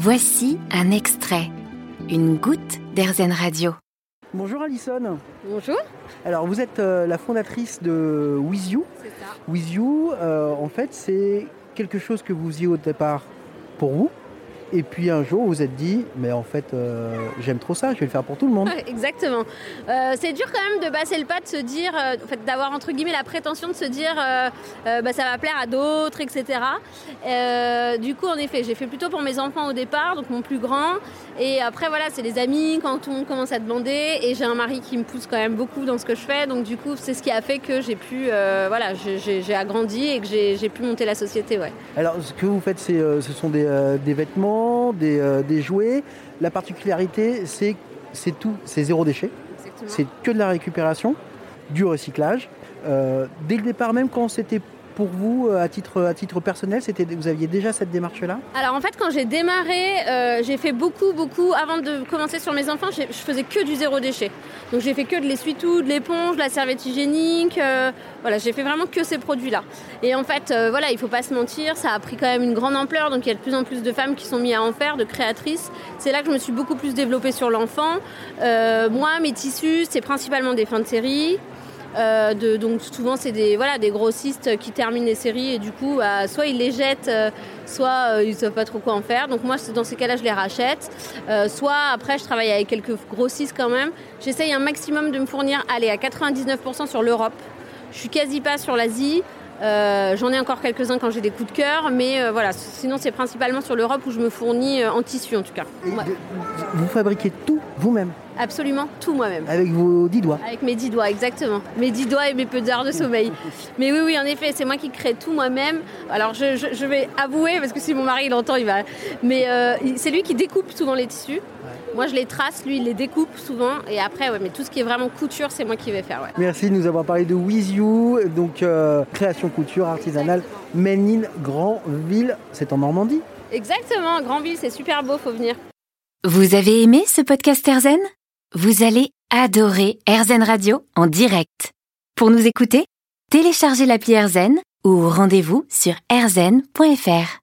Voici un extrait, une goutte d'Airzen Radio. Bonjour Alison. Bonjour. Alors vous êtes euh, la fondatrice de With You. C'est ça. With You, euh, en fait, c'est quelque chose que vous faisiez au départ pour vous. Et puis un jour, vous vous êtes dit, mais en fait, euh, j'aime trop ça, je vais le faire pour tout le monde. Exactement. Euh, c'est dur quand même de passer le pas, de se dire, euh, en fait, d'avoir entre guillemets la prétention de se dire, bah, ça va plaire à d'autres, etc. Du coup, en effet, j'ai fait plutôt pour mes enfants au départ, donc mon plus grand. Et après, voilà, c'est les amis quand tout le monde commence à demander. Et j'ai un mari qui me pousse quand même beaucoup dans ce que je fais. Donc du coup, c'est ce qui a fait que j'ai pu, voilà, j'ai- agrandi et que j'ai pu monter la société, ouais. Alors, ce que vous faites, ce sont des, des vêtements, des, euh, des jouets. La particularité, c'est c'est tout, c'est zéro déchet. C'est que de la récupération, du recyclage. Euh, dès le départ, même quand c'était pour vous, euh, à titre, personnel, vous aviez déjà cette démarche-là? Alors en fait quand j'ai démarré, euh, j'ai fait beaucoup beaucoup avant de commencer sur mes enfants, je faisais que du zéro déchet. Donc j'ai fait que de l'essuie-tout, de l'éponge, de la serviette hygiénique. euh, voilà, j'ai fait vraiment que ces produits-là. Et en fait, euh, voilà, il faut pas se mentir, ça a pris quand même une grande ampleur. Donc il y a de plus en plus de femmes qui sont mises à en faire, de créatrices. C'est là que je me suis beaucoup plus développée sur l'enfant. Moi, mes tissus, c'est principalement des fins de série. Euh, donc souvent c'est des voilà des grossistes qui terminent les séries et du coup bah, soit ils les jettent euh, soit euh, ils savent pas trop quoi en faire. Donc moi dans ces cas-là je les rachète. Soit après je travaille avec quelques grossistes quand même. J'essaye un maximum de me fournir allez à 99% sur l'Europe. Je suis quasi pas sur l'Asie Euh, j'en ai encore quelques-uns quand j'ai des coups de cœur mais euh, voilà sinon c'est principalement sur l'Europe où je me fournis euh, en tissu en tout cas Ouais. Vous fabriquez tout vous-même, absolument tout moi-même avec vos dix doigts? Avec mes dix doigts, exactement. Mes dix doigts et mes peu d'heures de sommeil. Mais oui, oui, en effet, c'est moi qui crée tout moi-même. Alors, je, je- je vais avouer, parce que si mon mari il entend, il va. Mais c'est lui qui découpe souvent les tissus. Moi, je les trace, lui, il les découpe souvent. Et après, ouais, mais tout ce qui est vraiment couture, c'est moi qui vais faire, ouais. Merci de nous avoir parlé de With You, donc euh, création couture artisanale, in Grandville, c'est en Normandie. Exactement, Grandville, c'est super beau, faut venir. Vous avez aimé ce podcast Airzen? Vous allez adorer Airzen Radio en direct. Pour nous écouter, téléchargez l'appli Airzen ou rendez-vous sur airzen.fr.